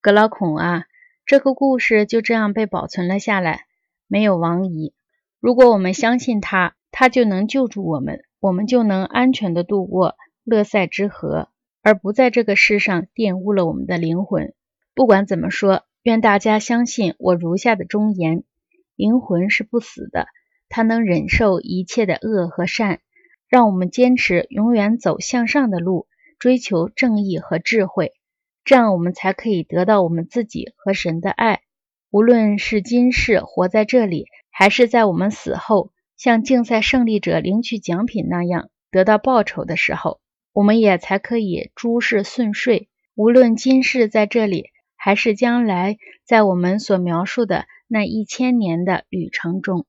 格老孔啊，这个故事就这样被保存了下来，没有王遗。如果我们相信他，他就能救助我们，我们就能安全的度过勒塞之河，而不在这个世上玷污了我们的灵魂。不管怎么说，愿大家相信我如下的忠言：灵魂是不死的，它能忍受一切的恶和善。让我们坚持永远走向上的路，追求正义和智慧，这样我们才可以得到我们自己和神的爱。无论是今世活在这里，还是在我们死后，像竞赛胜利者领取奖品那样得到报酬的时候，我们也才可以诸事顺遂。无论今世在这里，还是将来在我们所描述的那一千年的旅程中。